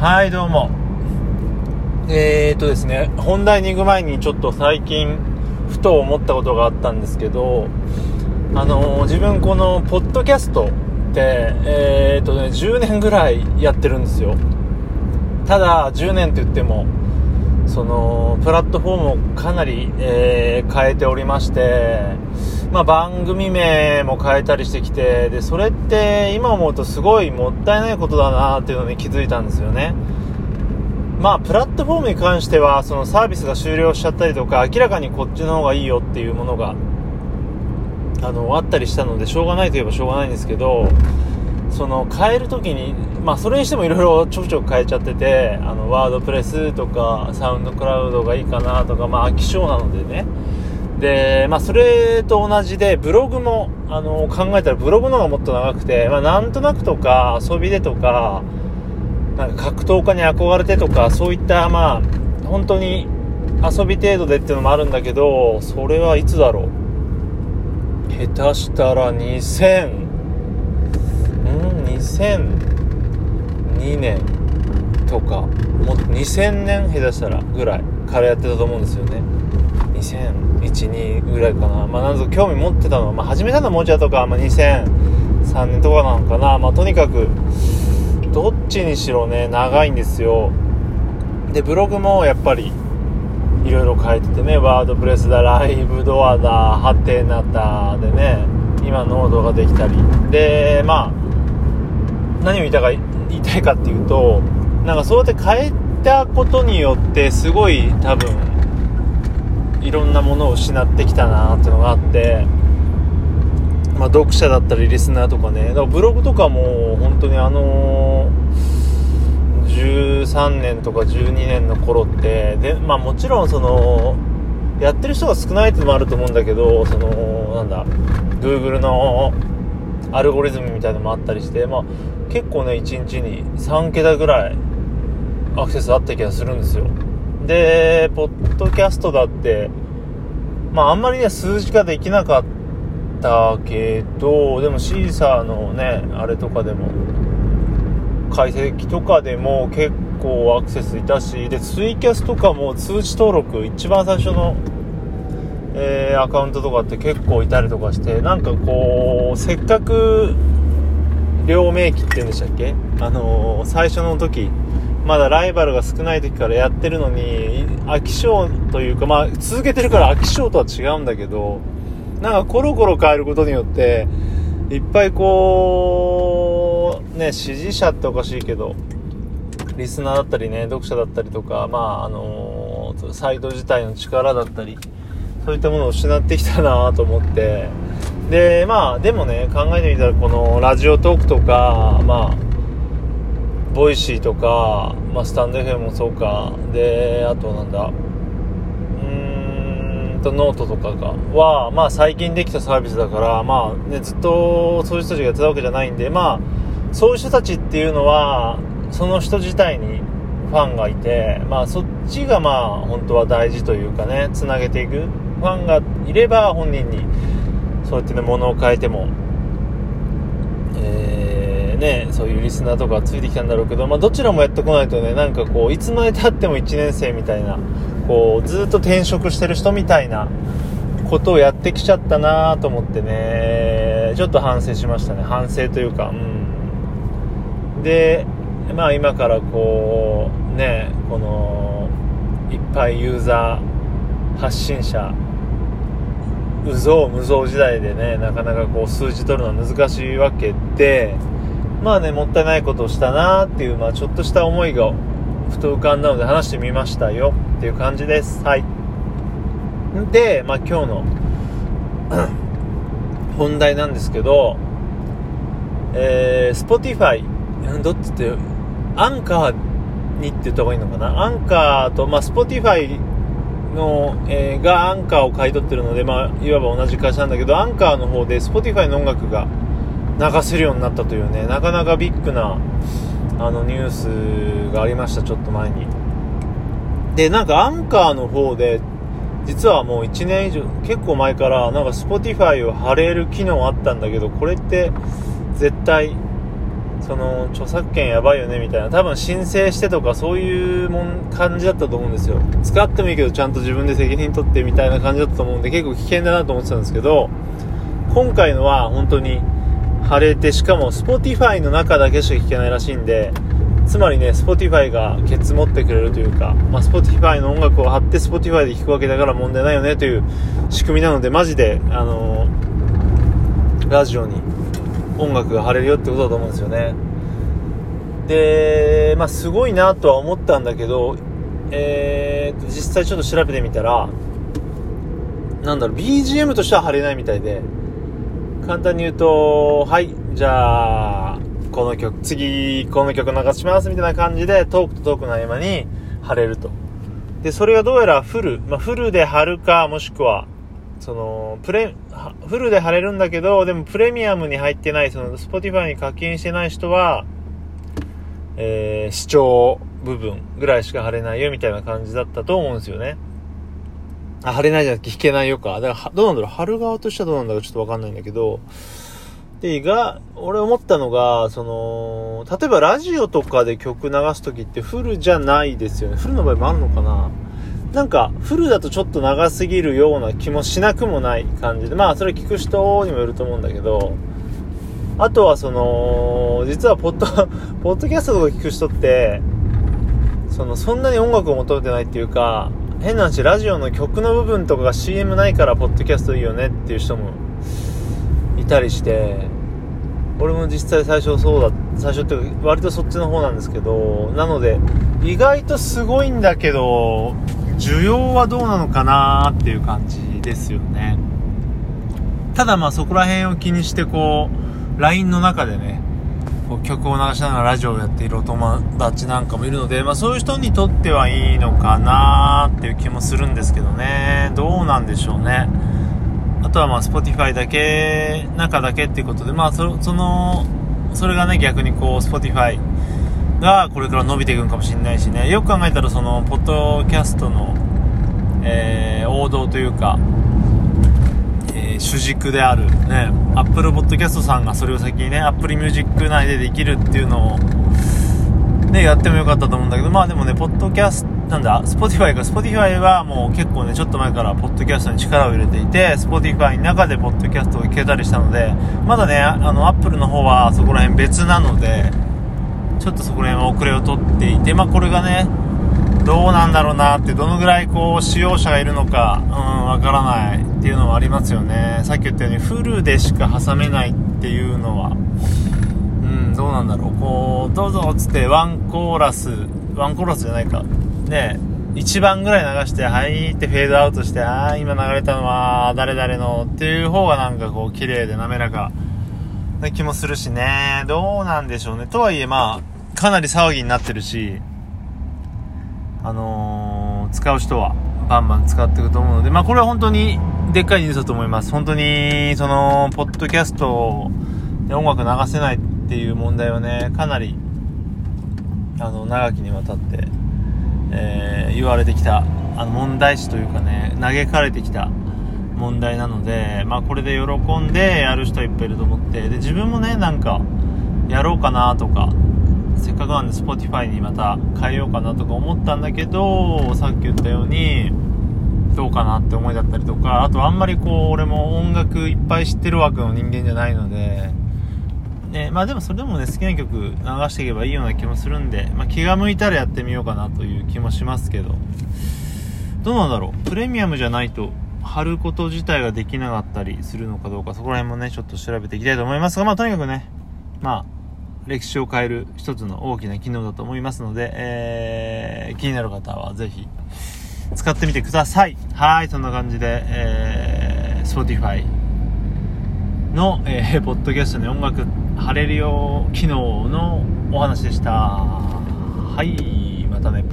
はい、どうも。えーとですね、本題に行く前にちょっと最近、ふと思ったことがあったんですけど、あの自分この、ポッドキャストって、えーとね、10年ぐらいやってるんですよ。ただ、10年って言っても、その、プラットフォームをかなり、えー変えておりまして、まあ、番組名も変えたりしてきて、で、それって今思うとすごいもったいないことだなっていうのに気づいたんですよね。まあ、プラットフォームに関しては、そのサービスが終了しちゃったりとか、明らかにこっちの方がいいよっていうものが、あの、あったりしたので、しょうがないといえばしょうがないんですけど、その変えるときに、まあそれにしてもいろいろちょくちょく変えちゃってて、あの、ワードプレスとか、サウンドクラウドがいいかなとか、まあ飽き性なのでね。で、まあそれと同じで、ブログも、あの、考えたらブログの方がもっと長くて、まあなんとなくとか、遊びでとか、なんか格闘家に憧れてとか、そういった、まあ、本当に遊び程度でっていうのもあるんだけど、それはいつだろう？下手したら2000、ん ?2002 年とか、もっと2000年下手したらぐらいからやってたと思うんですよね。2001、2ぐらいかな。まあ、なんぞ興味持ってたのは、まあ、始めたのはもちょいとか、まあ、2003年とかなのかな。まあ、とにかく、どっちにしろね、長いんですよ。で、ブログもやっぱり、いろいろ書いててね、ワードプレスだ、ライブドアだ、ハテナだ、でね、今ノードができたり。で、まあ、何を言いたいか言いたいかっていうと、なんかそうやって変えたことによって、すごい多分、いろんなものを失ってきたなっていうのがあって、まあ、読者だったりリスナーとかね、だからブログとかも本当にあの13年とか12年の頃って、で、まあもちろんその、やってる人が少ないっていうのもあると思うんだけど、その、なんだ、Google のアルゴリズムみたいなのもあったりして、まあ結構ね、1日に3桁ぐらいアクセスあった気がするんですよ。で、ポッドキャストだって、まああんまりね、数字化できなかったけど、でもシーサーのね、あれとかでも、解析とかでも結構アクセスいたし、で、ツイキャスとかも通知登録、一番最初の、えーアカウントとかって結構いたりとかして、なんかこう、せっかく、両名機って言うんでしたっけ？あのー最初の時、まだライバルが少ない時からやってるのに、飽き性というか、まあ、続けてるから飽き性とは違うんだけど、なんかコロコロ変えることによって、いっぱいこう、ね、支持者っておかしいけど、リスナーだったりね、読者だったりとか、まあ、あのーサイト自体の力だったり、そういったものを失ってきたなと思って、で、まあ、でもね、考えてみたら、この Radiotalk とか、まあ、 Voicy とか、まあ、 stand.fm もそうか、で、あとなんだ、うーんと、ノートとかが、は、まあ、最近できたサービスだから、まあ、ね、ずっとそういう人たちがやってたわけじゃないんで、まあ、そういう人たちっていうのは、その人自体にファンがいて、まあ、そっちがまあ、本当は大事というかね、つなげていく。ファンがいれば、本人に、そうやってね、物を変えても、ね、そういうリスナーとかついてきたんだろうけど、まあ、どちらもやってこないとね、なんかこう、いつまで経っても1年生みたいな、こう、ずっと転職してる人みたいなことをやってきちゃったなと思ってね、ちょっと反省しましたね。反省というか、うん。で、まあ今からこう、ね、この、いっぱいユーザー、発信者、うぞう無造時代でね、なかなかこう数字取るのは難しいわけで、まあね、もったいないことをしたなっていう、まあちょっとした思いがふと浮かんだので話してみましたよっていう感じです。はい。で、まあ今日の 本題なんですけど、えー、Spotify、どっちって、アンカーにって言った方がいいのかな？アンカーと、まあ Spotify の、えーがアンカーを買い取ってるので、まあ、いわば同じ会社なんだけど、アンカーの方で Spotify の音楽が流せるようになったというね、なかなかビッグな、あの、ニュースがありました、ちょっと前に。で、なんかアンカーの方で、実はもう1年以上、結構前から、なんか Spotify を貼れる機能あったんだけど、これって、絶対、その著作権やばいよねみたいな多分申請してとかそういうもん感じだったと思うんですよ使ってもいいけどちゃんと自分で責任取ってみたいな感じだったと思うんで結構危険だなと思ってたんですけど今回のは本当に晴れてしかも Spotify の中だけしか聞けないらしいんでつまりね Spotify がケツ持ってくれるというか、まあ、Spotify の音楽を貼って Spotify で聴くわけだから問題ないよねという仕組みなのでマジであのー、ラジオに音楽が貼れるよってことだと思うんですよね。でまあすごいなとは思ったんだけどえー、実際ちょっと調べてみたらなんだろう BGM としては貼れないみたいで簡単に言うとはいじゃあこの曲次この曲流しますみたいな感じでトークとトークの合間に貼れるとでそれがどうやらフル、まあ、フルで貼るかもしくはその、プレ、フルで貼れるんだけど、でもプレミアムに入ってない、その、 Spotify に課金してない人は、えー、試聴部分ぐらいしか貼れないよみたいな感じだったと思うんですよね。あ、貼れないじゃなくて聴けないよか。だから、どうなんだろう貼る側としてはどうなんだろうちょっとわかんないんだけど、で、が、俺思ったのが、その、例えばラジオとかで曲流すときってフルじゃないですよね。フルの場合もあるのかななんか、フルだとちょっと長すぎるような気もしなくもない感じで、まあ、それ聞く人にもよると思うんだけど、あとはその、実はポッド、ポッドキャストとか聞く人って、その、そんなに音楽を求めてないっていうか、変な話、ラジオの曲の部分とかが CM ないから、ポッドキャストいいよねっていう人もいたりして、俺も実際最初そうだ、最初って割とそっちの方なんですけど、なので、意外とすごいんだけど、需要はどうなのかなっていう感じですよね。ただまあそこら辺を気にしてこう、LINE の中でね、こう曲を流しながらラジオをやっているお友達なんかもいるので、まあそういう人にとってはいいのかなっていう気もするんですけどね。どうなんでしょうね。あとはまあ Spotify だけ、中だけっていうことで、まあそその、それがね逆にこう Spotify がこれから伸びていくんかもしれないしねよく考えたらそのポッドキャストの、えー、王道というか、主軸であるね Apple Podcast さんがそれを先にね Apple Music 内でできるっていうのをねやってもよかったと思うんだけどまあでもねポッドキャストなんだ、Spotify か、Spotify はもう結構ね、ちょっと前からポッドキャストに力を入れていて、Spotify の中でポッドキャストを聞けたりしたので、まだね、あの、Apple の方はそこら辺別なので、ちょっとそこら辺は遅れをとっていて、まあ、これがね、どうなんだろうなって、どのぐらいこう、使用者がいるのか、うん、わからないっていうのはありますよね。さっき言ったように、フルでしか挟めないっていうのは、うん、どうなんだろう。こう、どうぞっつって、ワンコーラス、ワンコーラスじゃないか。ね、1番ぐらい流して、はいってフェードアウトして、ああ、今流れたのは、誰々のっていう方がなんかこう、綺麗で滑らかな気もするしね。どうなんでしょうね。とはいえ、まあ、かなり騒ぎになってるし、あのー、使う人はバンバン使っていくと思うので、まあ、これは本当にでっかいニュースだと思います。本当に、その、ポッドキャストで音楽流せないっていう問題はね、かなり、あの、長きにわたって、えー、言われてきた、あの、問題視というかね、嘆かれてきた問題なので、まあ、これで喜んでやる人はいっぱいいると思ってで自分もねなんかやろうかなとかせっかくなんで Spotify にまた変えようかなとか思ったんだけどさっき言ったようにどうかなって思いだったりとかあとあんまりこう俺も音楽いっぱい知ってる枠の人間じゃないので。ね、まあでもそれでもね好きな曲流していけばいいような気もするんで、まあ、気が向いたらやってみようかなという気もしますけどどうなんだろう？プレミアムじゃないと貼ること自体ができなかったりするのかどうか、そこら辺もね、ちょっと調べていきたいと思いますが、まあとにかくね、まあ、歴史を変える一つの大きな機能だと思いますので、えー、気になる方はぜひ使ってみてください。はい、そんな感じで、えー、Spotify の、えー、ポッドキャストの音楽貼れるよ機能のお話でした。はい、またね。